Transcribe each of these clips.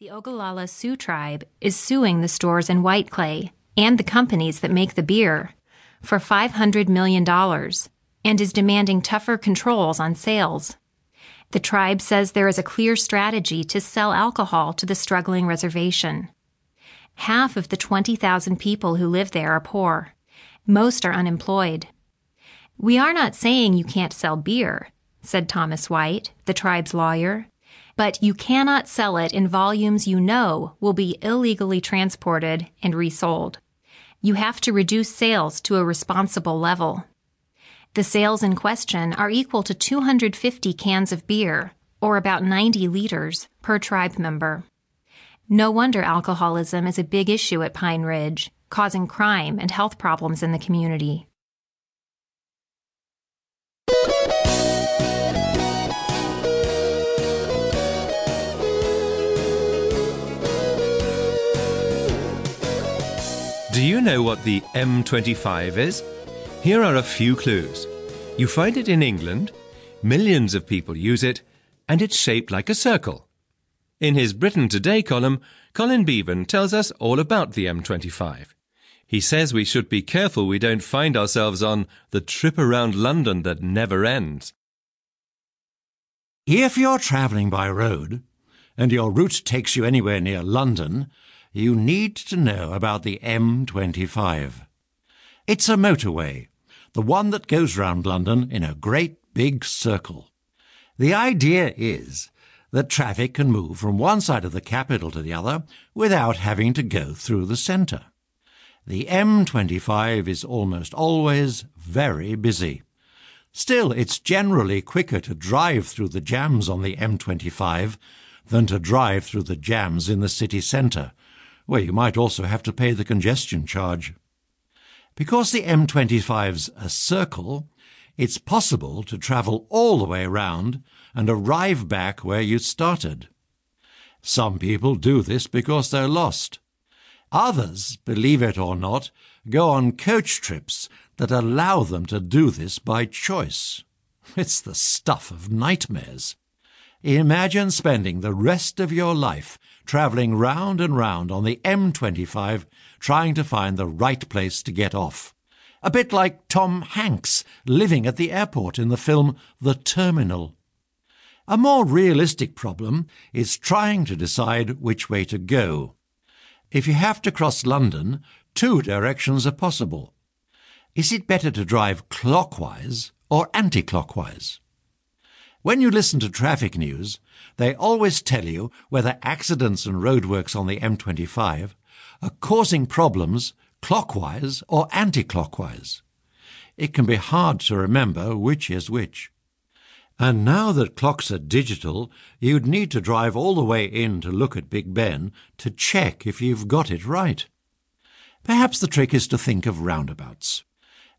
The Oglala Sioux tribe is suing the stores in White Clay and the companies that make the beer for $500 million and is demanding tougher controls on sales. The tribe says there is a clear strategy to sell alcohol to the struggling reservation. Half of the 20,000 people who live there are poor. Most are unemployed. We are not saying you can't sell beer, said Thomas White, the tribe's lawyer, but you cannot sell it in volumes you know will be illegally transported and resold. You have to reduce sales to a responsible level. The sales in question are equal to 250 cans of beer, or about 90 liters, per tribe member. No wonder alcoholism is a big issue at Pine Ridge, causing crime and health problems in the community. Do you know what the M25 is? Here are a few clues. You find it in England, millions of people use it, and it's shaped like a circle. In his Britain Today column, Colin Beaven tells us all about the M25. He says we should be careful we don't find ourselves on the trip around London that never ends. If you're travelling by road and your route takes you anywhere near London, you need to know about the M25. It's a motorway, the one that goes round London in a great big circle. The idea is that traffic can move from one side of the capital to the other without having to go through the centre. The M25 is almost always very busy. Still, it's generally quicker to drive through the jams on the M25 than to drive through the jams in the city centre, where you might also have to pay the congestion charge. Because the M25's a circle, it's possible to travel all the way around and arrive back where you started. Some people do this because they're lost. Others, believe it or not, go on coach trips that allow them to do this by choice. It's the stuff of nightmares. Imagine spending the rest of your life travelling round and round on the M25 trying to find the right place to get off. A bit like Tom Hanks living at the airport in the film The Terminal. A more realistic problem is trying to decide which way to go. If you have to cross London, two directions are possible. Is it better to drive clockwise or anti-clockwise? When you listen to traffic news, they always tell you whether accidents and roadworks on the M25 are causing problems clockwise or anti-clockwise. It can be hard to remember which is which. And now that clocks are digital, you'd need to drive all the way in to look at Big Ben to check if you've got it right. Perhaps the trick is to think of roundabouts.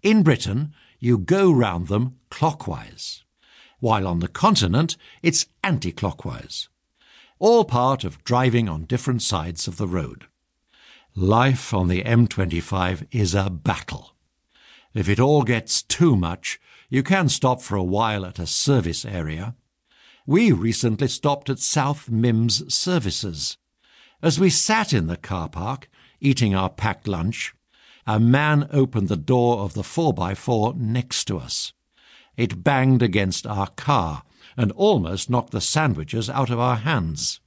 In Britain, you go round them clockwise while on the continent it's anti-clockwise. All part of driving on different sides of the road. Life on the M25 is a battle. If it all gets too much, you can stop for a while at a service area. We recently stopped at South Mimms Services. As we sat in the car park, eating our packed lunch, a man opened the door of the 4x4 next to us. It banged against our car and almost knocked the sandwiches out of our hands.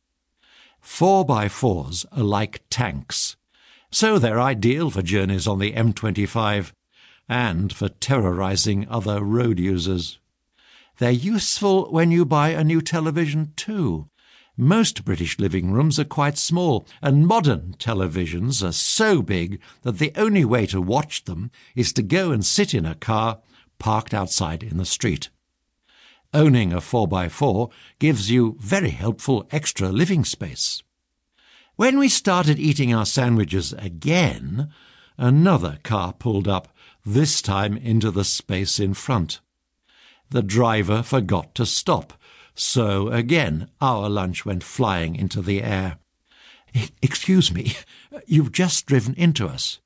Four by fours are like tanks, so they're ideal for journeys on the M25 and for terrorizing other road users. They're useful when you buy a new television too. Most British living rooms are quite small, and modern televisions are so big that the only way to watch them is to go and sit in a car parked outside in the street. Owning a 4x4 gives you very helpful extra living space. When we started eating our sandwiches again, another car pulled up, this time into the space in front. The driver forgot to stop, so again our lunch went flying into the air. Excuse me, you've just driven into us.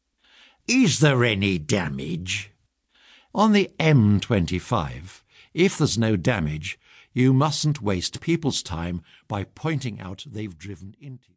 Is there any damage? On the M25, if there's no damage, you mustn't waste people's time by pointing out they've driven into.